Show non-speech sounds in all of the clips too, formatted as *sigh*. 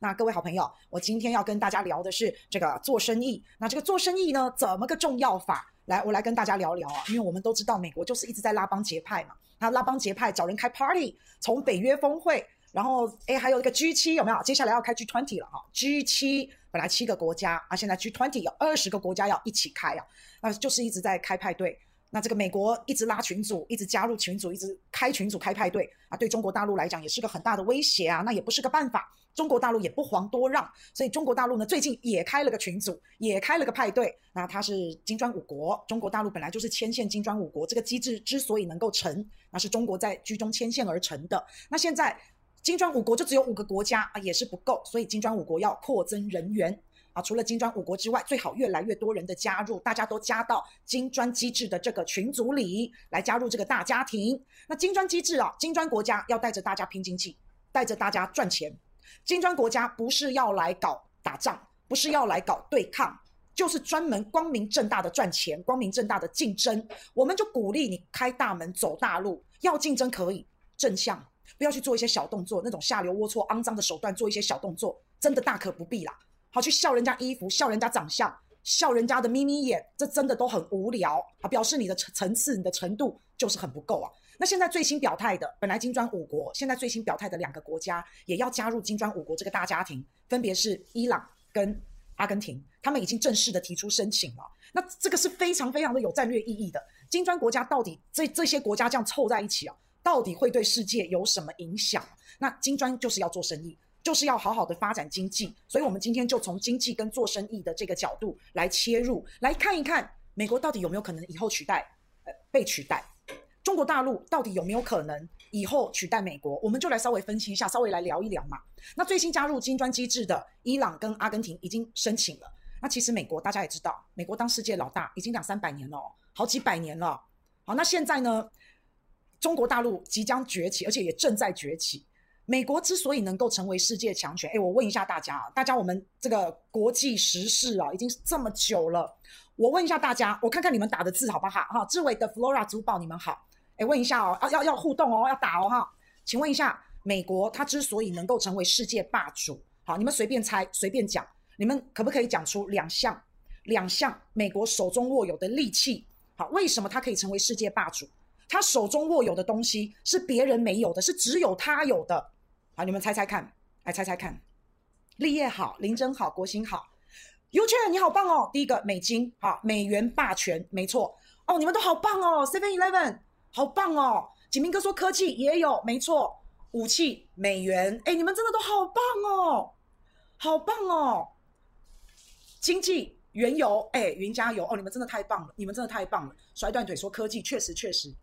那各位好朋友，我今天要跟大家聊的是这个做生意。那这个做生意呢，怎么个重要法？来，我来跟大家聊聊啊。因为我们都知道，美国就是一直在拉帮结派嘛。那拉帮结派，找人开 party，从北约峰会，然后诶，还有一个 G7 有没有？接下来要开 G20 了哈。G7 本来七个国家啊，现在 G20 有二十个国家要一起开啊，那就是一直在开派对。那这个美国一直拉群组，一直加入群组，一直开群组开派对啊，对中国大陆来讲也是个很大的威胁啊，那也不是个办法。中国大陆也不遑多让，所以中国大陆呢最近也开了个群组，也开了个派对。那它是金砖五国，中国大陆本来就是牵线金砖五国，这个机制之所以能够成，那是中国在居中牵线而成的。那现在金砖五国就只有五个国家啊，也是不够，所以金砖五国要扩增人员。啊，除了金砖五国之外，最好越来越多人的加入，大家都加到金砖机制的这个群组里来加入这个大家庭。那金砖机制啊，金砖国家要带着大家拼经济，带着大家赚钱。金砖国家不是要来搞打仗，不是要来搞对抗，就是专门光明正大的赚钱，光明正大的竞争。我们就鼓励你开大门走大路，要竞争可以正向，不要去做一些小动作，那种下流龌龊、肮脏的手段做一些小动作，真的大可不必啦。好，去笑人家衣服，笑人家长相，笑人家的眯眯眼，这真的都很无聊啊！表示你的层层次、你的程度就是很不够啊。那现在最新表态的，本来金砖五国，现在最新表态的两个国家也要加入金砖五国这个大家庭，分别是伊朗跟阿根廷，他们已经正式的提出申请了。那这个是非常非常的有战略意义的。金砖国家到底这这些国家这样凑在一起啊，到底会对世界有什么影响？那金砖就是要做生意。就是要好好的发展经济，所以我们今天就从经济跟做生意的这个角度来切入，来看一看美国到底有没有可能以后取代，呃，被取代，中国大陆到底有没有可能以后取代美国，我们就来稍微分析一下，稍微来聊一聊嘛。那最新加入金砖机制的伊朗跟阿根廷已经申请了，那其实美国大家也知道，美国当世界老大已经两三百年了，好几百年了。好，那现在呢，中国大陆即将崛起，而且也正在崛起。美国之所以能够成为世界强权，诶，我问一下大家啊，大家我们这个国际时事啊，已经这么久了，我问一下大家，我看看你们打的字好不好？哈，志伟的 Flora 珠宝，你们好，诶，问一下哦，要要要互动哦，要打哦，哈，请问一下，美国它之所以能够成为世界霸主，好，你们随便猜，随便讲，你们可不可以讲出两项，两项美国手中握有的利器？好，为什么它可以成为世界霸主？他手中握有的东西是别人没有的，是只有他有的。好，你们猜猜看，来猜猜看，立业好，林真好，国兴好，优券你好棒哦！第一个美金，好，美元霸权，没错哦，你们都好棒哦，Seven Eleven 好棒哦，景明哥说科技也有，没错，武器美元，哎，你们真的都好棒哦，好棒哦，经济原油，哎，云加油哦，你们真的太棒了，你们真的太棒了，甩断腿说科技确实确实，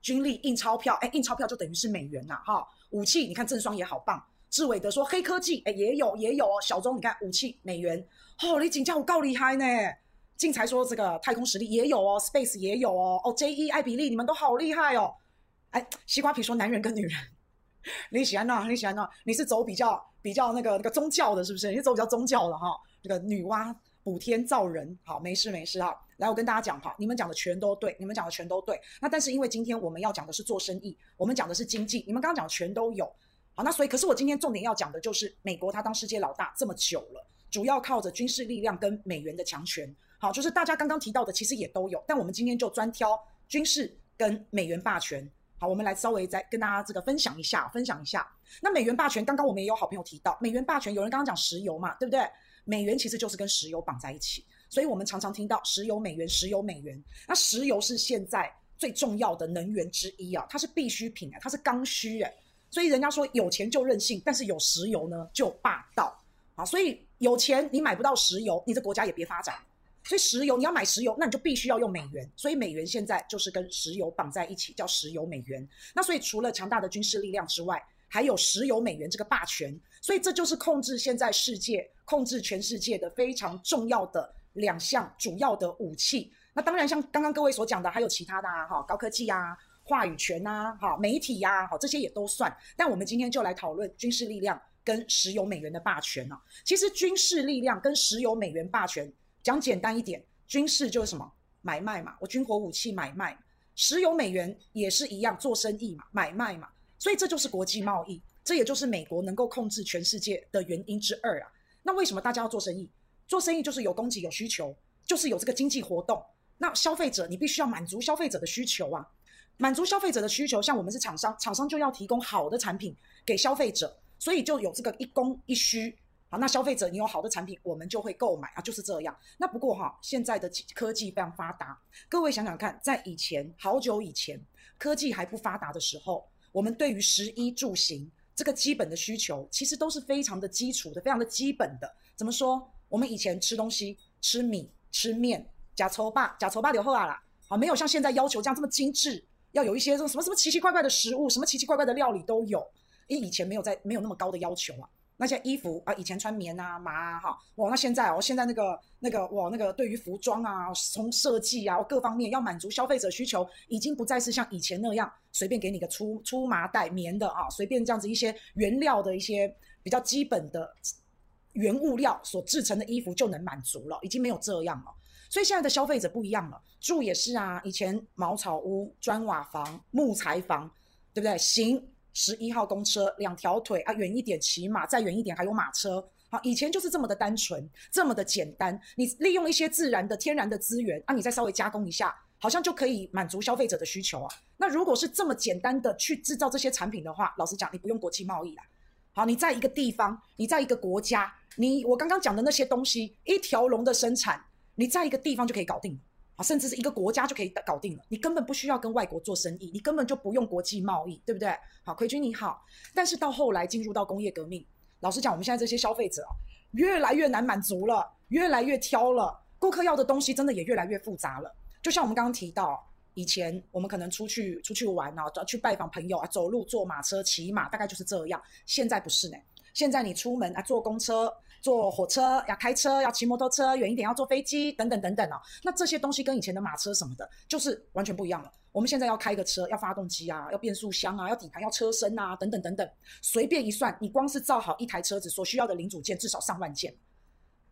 军力印钞票，哎，印钞票就等于是美元呐，哈。武器，你看正双也好棒。志伟德说黑科技，哎，也有也有哦。小钟，你看武器美元，哦，你景价我够厉害呢。进才说这个太空实力也有哦，Space 也有哦。哦，JE 艾比利，你们都好厉害哦。哎，西瓜皮说男人跟女人，*laughs* 你喜欢哪？你喜欢哪？你是走比较比较那个那个宗教的，是不是？你是走比较宗教的哈？这个女娲补天造人，好，没事没事哈。来，我跟大家讲哈，你们讲的全都对，你们讲的全都对。那但是因为今天我们要讲的是做生意，我们讲的是经济，你们刚刚讲的全都有。好，那所以可是我今天重点要讲的就是美国，它当世界老大这么久了，主要靠着军事力量跟美元的强权。好，就是大家刚刚提到的，其实也都有，但我们今天就专挑军事跟美元霸权。好，我们来稍微再跟大家这个分享一下，分享一下。那美元霸权，刚刚我们也有好朋友提到，美元霸权，有人刚刚讲石油嘛，对不对？美元其实就是跟石油绑在一起。所以我们常常听到石油美元，石油美元。那石油是现在最重要的能源之一啊，它是必需品啊，它是刚需诶。所以人家说有钱就任性，但是有石油呢就霸道啊。所以有钱你买不到石油，你的国家也别发展。所以石油你要买石油，那你就必须要用美元。所以美元现在就是跟石油绑在一起，叫石油美元。那所以除了强大的军事力量之外，还有石油美元这个霸权。所以这就是控制现在世界、控制全世界的非常重要的。两项主要的武器，那当然像刚刚各位所讲的，还有其他的啊，哈，高科技啊，话语权啊，哈，媒体呀，好，这些也都算。但我们今天就来讨论军事力量跟石油美元的霸权啊。其实军事力量跟石油美元霸权，讲简单一点，军事就是什么买卖嘛，我军火武器买卖，石油美元也是一样做生意嘛，买卖嘛，所以这就是国际贸易。这也就是美国能够控制全世界的原因之二啊。那为什么大家要做生意？做生意就是有供给有需求，就是有这个经济活动。那消费者你必须要满足消费者的需求啊，满足消费者的需求。像我们是厂商，厂商就要提供好的产品给消费者，所以就有这个一供一需。好，那消费者你有好的产品，我们就会购买啊，就是这样。那不过哈，现在的科技非常发达，各位想想看，在以前好久以前，科技还不发达的时候，我们对于食衣住行这个基本的需求，其实都是非常的基础的，非常的基本的。怎么说？我们以前吃东西，吃米、吃面，呷粗饱，呷粗饱就好啊啦。好，没有像现在要求这样这么精致，要有一些这种什么什么奇奇怪怪的食物，什么奇奇怪怪的料理都有。因为以前没有在没有那么高的要求啊。那些衣服啊，以前穿棉啊、麻啊，哈，哇，那现在哦，现在那个那个哇，那个对于服装啊，从设计啊各方面要满足消费者需求，已经不再是像以前那样随便给你个粗粗麻袋棉的啊，随便这样子一些原料的一些比较基本的原物料所制成的衣服就能满足了，已经没有这样了。所以现在的消费者不一样了，住也是啊，以前茅草屋、砖瓦房、木材房，对不对？行。十一号公车，两条腿啊，远一点骑马，再远一点还有马车。好，以前就是这么的单纯，这么的简单。你利用一些自然的、天然的资源啊，你再稍微加工一下，好像就可以满足消费者的需求啊。那如果是这么简单的去制造这些产品的话，老实讲，你不用国际贸易啦。好，你在一个地方，你在一个国家，你我刚刚讲的那些东西，一条龙的生产，你在一个地方就可以搞定。啊，甚至是一个国家就可以搞定了，你根本不需要跟外国做生意，你根本就不用国际贸易，对不对？好，奎军你好。但是到后来进入到工业革命，老实讲，我们现在这些消费者啊，越来越难满足了，越来越挑了，顾客要的东西真的也越来越复杂了。就像我们刚刚提到，以前我们可能出去出去玩啊，去拜访朋友啊，走路、坐马车、骑马，大概就是这样。现在不是呢，现在你出门啊，坐公车。坐火车要开车，要骑摩托车，远一点要坐飞机，等等等等哦。那这些东西跟以前的马车什么的，就是完全不一样了。我们现在要开个车，要发动机啊，要变速箱啊，要底盘，要车身啊，等等等等。随便一算，你光是造好一台车子所需要的零组件至少上万件。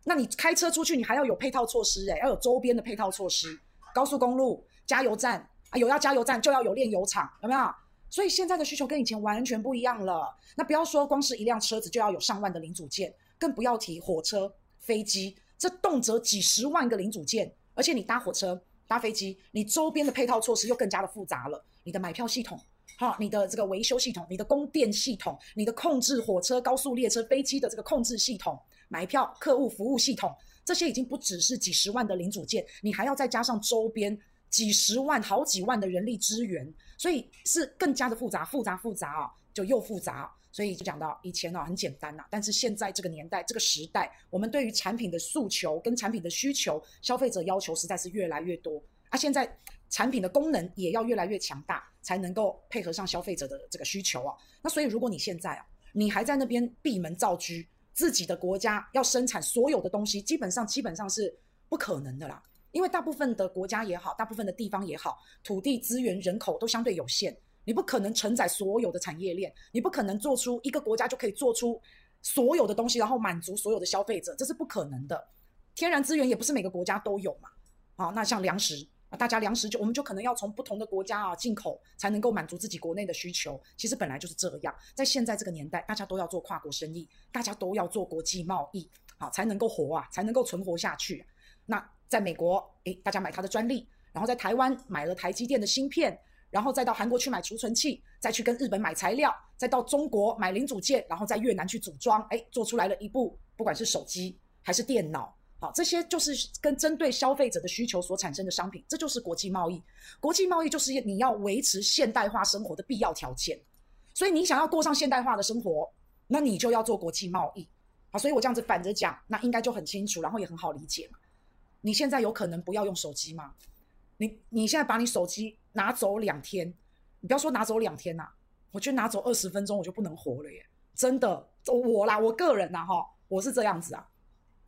那你开车出去，你还要有配套措施诶，要有周边的配套措施。高速公路、加油站啊，有要加油站就要有炼油厂，有没有？所以现在的需求跟以前完全不一样了。那不要说光是一辆车子就要有上万的零组件。更不要提火车、飞机，这动辄几十万个零组件，而且你搭火车、搭飞机，你周边的配套措施又更加的复杂了。你的买票系统，哈，你的这个维修系统，你的供电系统，你的控制火车、高速列车、飞机的这个控制系统，买票、客户服务系统，这些已经不只是几十万的零组件，你还要再加上周边几十万、好几万的人力资源，所以是更加的复杂，复杂复杂啊，就又复杂。所以就讲到以前呢、很简单呐、但是现在这个年代这个时代，我们对于产品的诉求跟产品的需求，消费者要求实在是越来越多啊。现在产品的功能也要越来越强大，才能够配合上消费者的这个需求啊。那所以如果你现在啊，你还在那边闭门造车，自己的国家要生产所有的东西，基本上基本上是不可能的啦。因为大部分的国家也好，大部分的地方也好，土地资源、人口都相对有限。你不可能承载所有的产业链，你不可能做出一个国家就可以做出所有的东西，然后满足所有的消费者，这是不可能的。天然资源也不是每个国家都有嘛。好，那像粮食啊，大家粮食就我们就可能要从不同的国家啊进口，才能够满足自己国内的需求。其实本来就是这样，在现在这个年代，大家都要做跨国生意，大家都要做国际贸易，好才能够活啊，才能够存活下去。那在美国，诶，大家买它的专利，然后在台湾买了台积电的芯片。然后再到韩国去买储存器，再去跟日本买材料，再到中国买零组件，然后在越南去组装，哎，做出来了一部不管是手机还是电脑，好，这些就是跟针对消费者的需求所产生的商品，这就是国际贸易。国际贸易就是你要维持现代化生活的必要条件。所以你想要过上现代化的生活，那你就要做国际贸易。好，所以我这样子反着讲，那应该就很清楚，然后也很好理解嘛。你现在有可能不要用手机吗？你你现在把你手机拿走两天，你不要说拿走两天呐、啊，我觉得拿走二十分钟我就不能活了耶！真的，我啦，我个人呐，哈，我是这样子啊。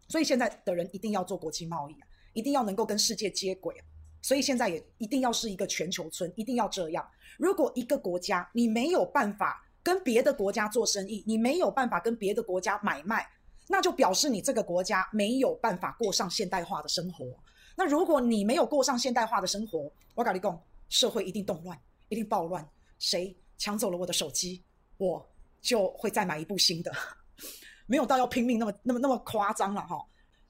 所以现在的人一定要做国际贸易啊，一定要能够跟世界接轨啊。所以现在也一定要是一个全球村，一定要这样。如果一个国家你没有办法跟别的国家做生意，你没有办法跟别的国家买卖，那就表示你这个国家没有办法过上现代化的生活。那如果你没有过上现代化的生活，我跟你讲，社会一定动乱，一定暴乱。谁抢走了我的手机，我就会再买一部新的，*laughs* 没有到要拼命那么那么那么夸张了哈。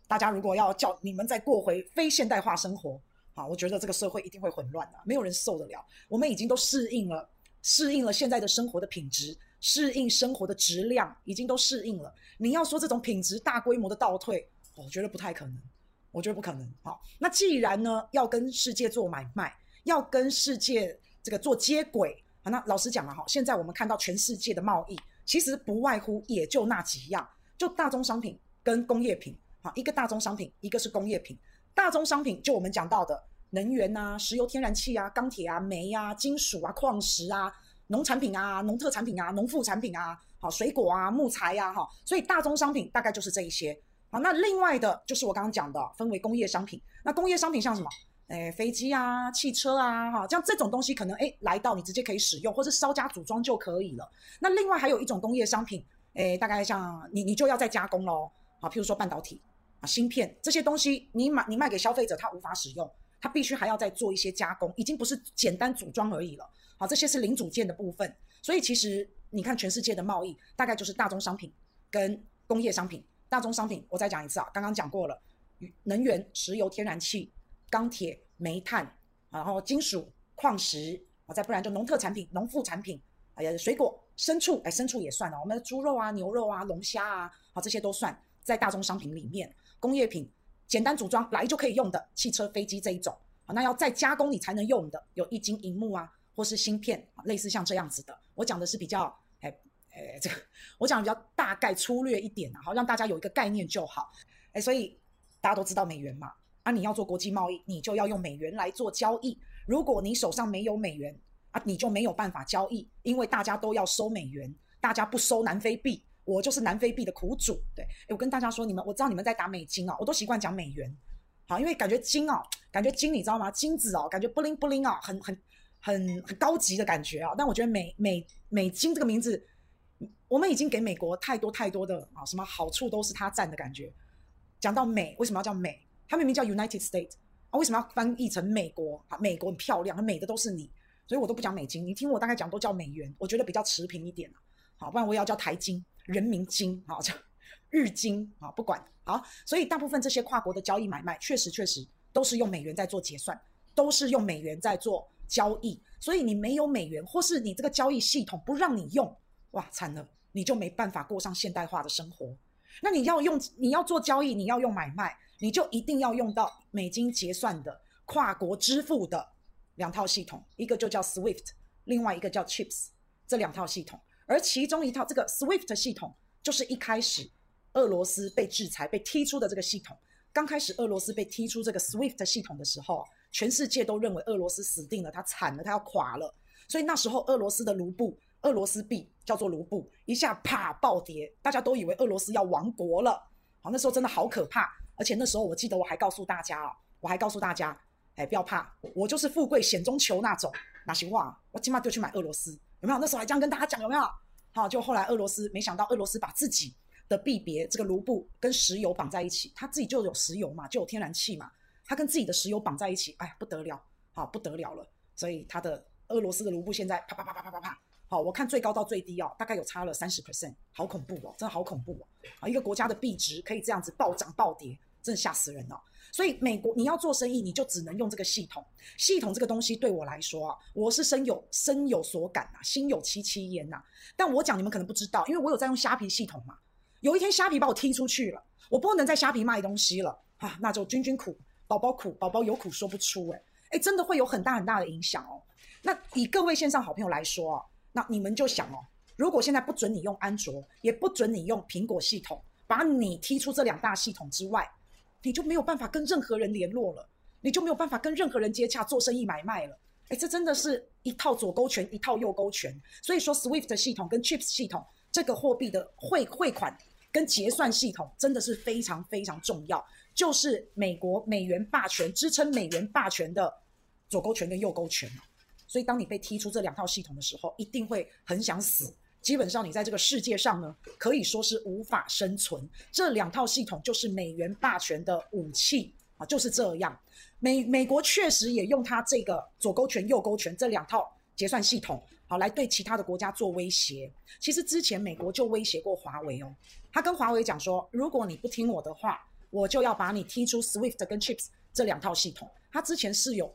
大家如果要叫你们再过回非现代化生活，啊，我觉得这个社会一定会混乱的，没有人受得了。我们已经都适应了，适应了现在的生活的品质，适应生活的质量，已经都适应了。你要说这种品质大规模的倒退，我觉得不太可能。我觉得不可能。好，那既然呢要跟世界做买卖，要跟世界这个做接轨，好，那老实讲了哈，现在我们看到全世界的贸易，其实不外乎也就那几样，就大宗商品跟工业品。好，一个大宗商品，一个是工业品。大宗商品就我们讲到的能源啊、石油、天然气啊、钢铁啊、煤啊、金属啊、矿石啊、农产品啊、农特产品啊、农副产品啊，好，水果啊、木材呀，哈，所以大宗商品大概就是这一些。好，那另外的就是我刚刚讲的，分为工业商品。那工业商品像什么？诶，飞机啊、汽车啊，哈，像这种东西可能诶来到你直接可以使用，或者稍加组装就可以了。那另外还有一种工业商品，诶，大概像你你就要再加工喽。好，譬如说半导体啊、芯片这些东西，你买你卖给消费者，他无法使用，他必须还要再做一些加工，已经不是简单组装而已了。好，这些是零组件的部分。所以其实你看全世界的贸易，大概就是大宗商品跟工业商品。大宗商品，我再讲一次啊，刚刚讲过了，能源、石油、天然气、钢铁、煤炭，然后金属、矿石啊，再不然就农特产品、农副产品，哎呀，水果、牲畜，哎，牲畜也算了，我们的猪肉啊、牛肉啊、龙虾啊，好，这些都算在大宗商品里面。工业品，简单组装来就可以用的，汽车、飞机这一种，啊，那要再加工你才能用的，有液晶萤幕啊，或是芯片，类似像这样子的。我讲的是比较，哎。哎，这个我讲的比较大概粗略一点啊，好让大家有一个概念就好。哎，所以大家都知道美元嘛，啊，你要做国际贸易，你就要用美元来做交易。如果你手上没有美元啊，你就没有办法交易，因为大家都要收美元，大家不收南非币，我就是南非币的苦主。对，我跟大家说，你们我知道你们在打美金啊，我都习惯讲美元，好，因为感觉金哦，感觉金你知道吗？金子哦，感觉布灵布灵啊，很很很很高级的感觉啊。但我觉得美美美金这个名字。我们已经给美国太多太多的啊，什么好处都是他占的感觉。讲到美，为什么要叫美？它明明叫 United States 啊，为什么要翻译成美国？啊，美国很漂亮，美的都是你，所以我都不讲美金。你听我大概讲都叫美元，我觉得比较持平一点。好，不然我也要叫台金、人民金，好叫 *laughs* 日金啊，不管好。所以大部分这些跨国的交易买卖，确实确实都是用美元在做结算，都是用美元在做交易。所以你没有美元，或是你这个交易系统不让你用，哇，惨了。你就没办法过上现代化的生活。那你要用，你要做交易，你要用买卖，你就一定要用到美金结算的跨国支付的两套系统，一个就叫 SWIFT，另外一个叫 CHIPS，这两套系统。而其中一套这个 SWIFT 系统，就是一开始俄罗斯被制裁、被踢出的这个系统。刚开始俄罗斯被踢出这个 SWIFT 系统的时候，全世界都认为俄罗斯死定了，它惨了，它要垮了。所以那时候俄罗斯的卢布。俄罗斯币叫做卢布，一下啪暴跌，大家都以为俄罗斯要亡国了。好，那时候真的好可怕。而且那时候我记得我还告诉大家啊，我还告诉大家，哎，不要怕，我就是富贵险中求那种。哪行话，我起码就去买俄罗斯，有没有？那时候还这样跟大家讲，有没有？好，就后来俄罗斯没想到俄罗斯把自己的币别这个卢布跟石油绑在一起，他自己就有石油嘛，就有天然气嘛，他跟自己的石油绑在一起，哎，不得了，好不得了了。所以他的俄罗斯的卢布现在啪啪啪啪啪啪啪。好，我看最高到最低哦，大概有差了三十 percent，好恐怖哦，真的好恐怖哦！啊，一个国家的币值可以这样子暴涨暴跌，真的吓死人了。所以美国你要做生意，你就只能用这个系统。系统这个东西对我来说啊，我是深有深有所感呐、心有戚戚焉呐。但我讲你们可能不知道，因为我有在用虾皮系统嘛。有一天虾皮把我踢出去了，我不能在虾皮卖东西了啊，那就君君苦，宝宝苦，宝宝有苦说不出诶、欸，诶，真的会有很大很大的影响哦。那以各位线上好朋友来说啊。那你们就想哦，如果现在不准你用安卓，也不准你用苹果系统，把你踢出这两大系统之外，你就没有办法跟任何人联络了，你就没有办法跟任何人接洽、做生意、买卖了。哎，这真的是一套左勾拳，一套右勾拳。所以说，SWIFT 系统跟 CHIPS 系统这个货币的汇汇款跟结算系统真的是非常非常重要，就是美国美元霸权支撑美元霸权的左勾拳跟右勾拳。所以，当你被踢出这两套系统的时候，一定会很想死。基本上，你在这个世界上呢，可以说是无法生存。这两套系统就是美元霸权的武器啊，就是这样。美美国确实也用它这个左勾拳、右勾拳这两套结算系统好来对其他的国家做威胁。其实之前美国就威胁过华为哦，他跟华为讲说，如果你不听我的话，我就要把你踢出 SWIFT 跟 CHIPS 这两套系统。他之前是有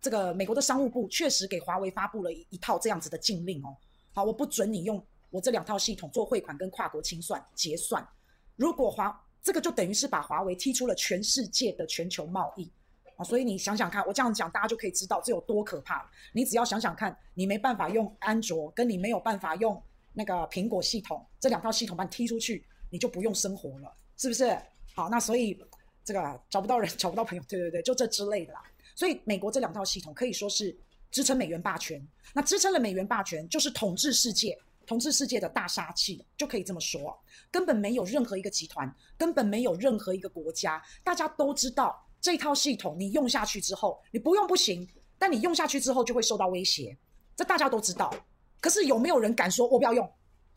这个美国的商务部确实给华为发布了一一套这样子的禁令哦。好，我不准你用我这两套系统做汇款跟跨国清算结算。如果华这个就等于是把华为踢出了全世界的全球贸易啊，所以你想想看，我这样讲大家就可以知道这有多可怕。你只要想想看，你没办法用安卓，跟你没有办法用那个苹果系统这两套系统把你踢出去，你就不用生活了，是不是？好，那所以这个找不到人，找不到朋友，对对对，就这之类的啦。所以美国这两套系统可以说是支撑美元霸权，那支撑了美元霸权就是统治世界。统治世界的大杀器就可以这么说，根本没有任何一个集团，根本没有任何一个国家，大家都知道这套系统你用下去之后，你不用不行，但你用下去之后就会受到威胁，这大家都知道。可是有没有人敢说我不要用，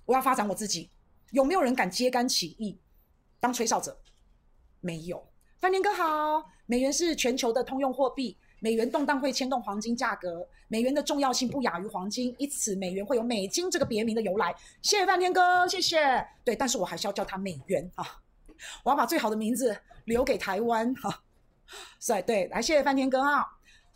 我要发展我自己？有没有人敢揭竿起义，当吹哨者？没有。范天哥好，美元是全球的通用货币。美元动荡会牵动黄金价格，美元的重要性不亚于黄金，因此美元会有美金这个别名的由来。谢谢范天哥，谢谢。对，但是我还是要叫它美元啊，我要把最好的名字留给台湾哈。是、啊，对，来谢谢范天哥哈。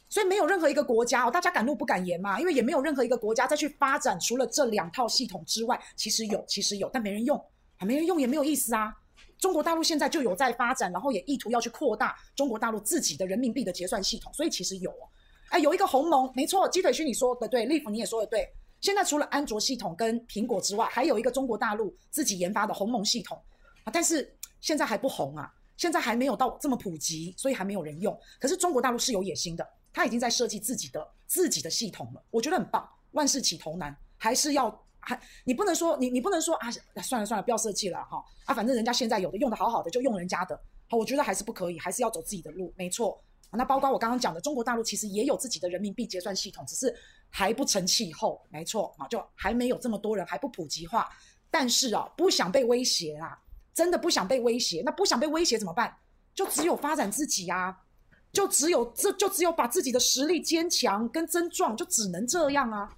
所以没有任何一个国家哦，大家敢怒不敢言嘛，因为也没有任何一个国家再去发展除了这两套系统之外，其实有，其实有，但没人用，还没人用也没有意思啊。中国大陆现在就有在发展，然后也意图要去扩大中国大陆自己的人民币的结算系统，所以其实有哦，哎，有一个鸿蒙，没错，鸡腿勋你说的对，Live 你也说的对。现在除了安卓系统跟苹果之外，还有一个中国大陆自己研发的鸿蒙系统啊，但是现在还不红啊，现在还没有到这么普及，所以还没有人用。可是中国大陆是有野心的，他已经在设计自己的自己的系统了，我觉得很棒。万事起头难，还是要。还你不能说你你不能说啊，算了算了，不要设计了哈啊，反正人家现在有的用的好好的就用人家的，好，我觉得还是不可以，还是要走自己的路，没错。那包括我刚刚讲的，中国大陆其实也有自己的人民币结算系统，只是还不成气候，没错啊，就还没有这么多人，还不普及化。但是啊，不想被威胁啦，真的不想被威胁，那不想被威胁怎么办？就只有发展自己啊，就只有这就只有把自己的实力坚强跟增壮，就只能这样啊。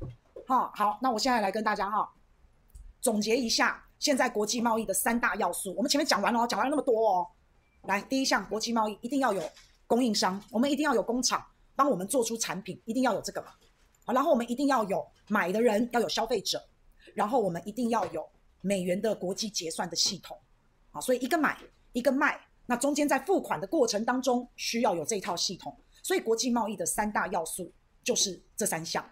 好，好，那我现在来跟大家哈总结一下现在国际贸易的三大要素。我们前面讲完了哦，讲完了那么多哦。来，第一项，国际贸易一定要有供应商，我们一定要有工厂帮我们做出产品，一定要有这个嘛。好，然后我们一定要有买的人，要有消费者，然后我们一定要有美元的国际结算的系统。啊，所以一个买，一个卖，那中间在付款的过程当中需要有这一套系统。所以国际贸易的三大要素就是这三项。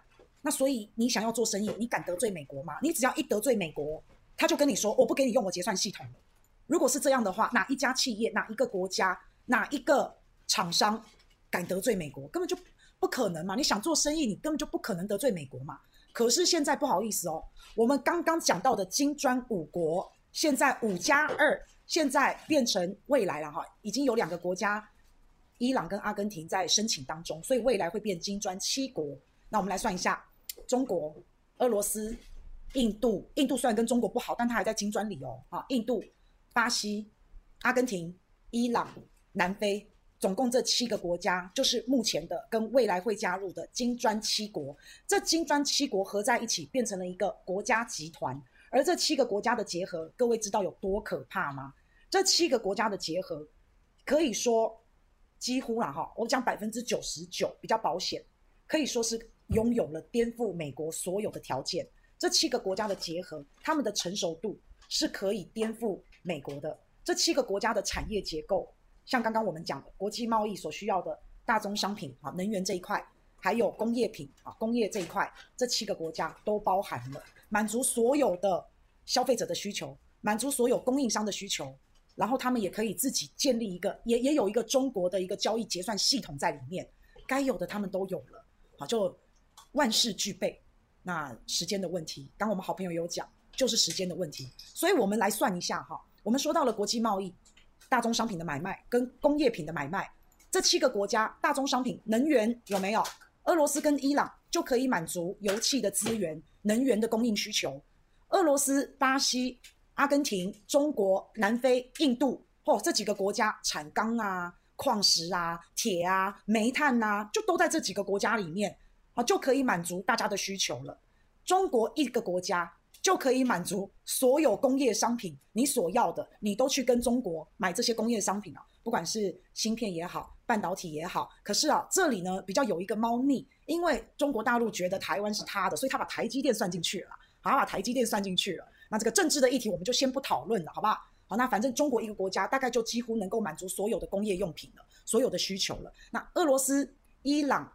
那所以你想要做生意，你敢得罪美国吗？你只要一得罪美国，他就跟你说，我不给你用我结算系统。如果是这样的话，哪一家企业、哪一个国家、哪一个厂商敢得罪美国？根本就不可能嘛！你想做生意，你根本就不可能得罪美国嘛。可是现在不好意思哦，我们刚刚讲到的金砖五国，现在五加二，现在变成未来了哈，已经有两个国家，伊朗跟阿根廷在申请当中，所以未来会变金砖七国。那我们来算一下。中国、俄罗斯、印度，印度虽然跟中国不好，但它还在金砖里哦。啊，印度、巴西、阿根廷、伊朗、南非，总共这七个国家，就是目前的跟未来会加入的金砖七国。这金砖七国合在一起，变成了一个国家集团。而这七个国家的结合，各位知道有多可怕吗？这七个国家的结合，可以说几乎啦哈，我讲百分之九十九比较保险，可以说是。拥有了颠覆美国所有的条件，这七个国家的结合，他们的成熟度是可以颠覆美国的。这七个国家的产业结构，像刚刚我们讲的国际贸易所需要的大宗商品啊，能源这一块，还有工业品啊，工业这一块，这七个国家都包含了，满足所有的消费者的需求，满足所有供应商的需求，然后他们也可以自己建立一个，也也有一个中国的一个交易结算系统在里面，该有的他们都有了，好就。万事俱备，那时间的问题，刚我们好朋友有讲，就是时间的问题。所以我们来算一下哈，我们说到了国际贸易、大宗商品的买卖跟工业品的买卖，这七个国家大宗商品能源有没有？俄罗斯跟伊朗就可以满足油气的资源、能源的供应需求。俄罗斯、巴西、阿根廷、中国、南非、印度，哦，这几个国家产钢啊、矿石啊、铁啊、煤炭啊，就都在这几个国家里面。啊，就可以满足大家的需求了。中国一个国家就可以满足所有工业商品你所要的，你都去跟中国买这些工业商品啊，不管是芯片也好，半导体也好。可是啊，这里呢比较有一个猫腻，因为中国大陆觉得台湾是他的，所以他把台积电算进去了，好，把台积电算进去了。那这个政治的议题我们就先不讨论了，好不好？好，那反正中国一个国家大概就几乎能够满足所有的工业用品了，所有的需求了。那俄罗斯、伊朗、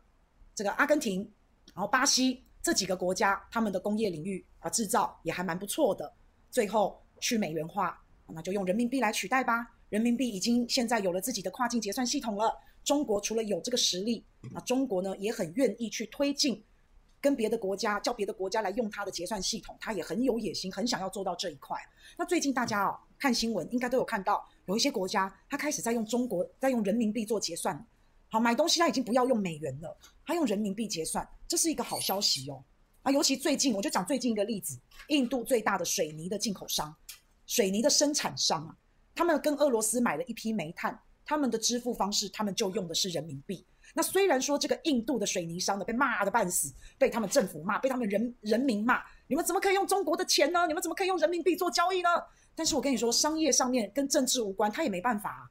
这个阿根廷，然后巴西这几个国家，他们的工业领域啊制造也还蛮不错的。最后去美元化，那就用人民币来取代吧。人民币已经现在有了自己的跨境结算系统了。中国除了有这个实力，那中国呢也很愿意去推进。跟别的国家叫别的国家来用它的结算系统，它也很有野心，很想要做到这一块。那最近大家哦看新闻，应该都有看到，有一些国家它开始在用中国在用人民币做结算。好，买东西他已经不要用美元了，他用人民币结算，这是一个好消息哦。啊，尤其最近我就讲最近一个例子，印度最大的水泥的进口商，水泥的生产商啊，他们跟俄罗斯买了一批煤炭，他们的支付方式他们就用的是人民币。那虽然说这个印度的水泥商呢被骂得半死，被他们政府骂，被他们人人民骂，你们怎么可以用中国的钱呢？你们怎么可以用人民币做交易呢？但是我跟你说，商业上面跟政治无关，他也没办法，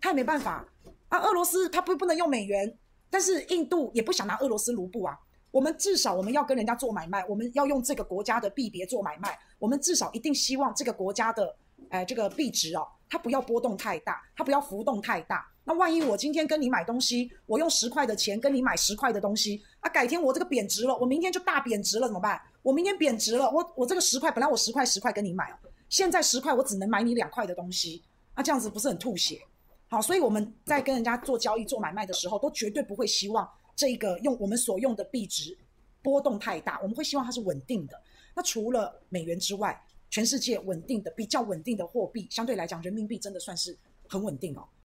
他也没办法。啊俄罗斯他不不能用美元，但是印度也不想拿俄罗斯卢布啊。我们至少我们要跟人家做买卖，我们要用这个国家的币别做买卖，我们至少一定希望这个国家的哎这个币值哦，它不要波动太大，它不要浮动太大。那万一我今天跟你买东西，我用十块的钱跟你买十块的东西，啊，改天我这个贬值了，我明天就大贬值了，怎么办？我明天贬值了，我我这个十块本来我十块十块跟你买哦，现在十块我只能买你两块的东西，那这样子不是很吐血？好，所以我们在跟人家做交易做买卖的时候，都绝对不会希望这个用我们所用的币值波动太大，我们会希望它是稳定的。那除了美元之外，全世界稳定的比较稳定的货币，相对来讲，人民币真的算是很稳定哦。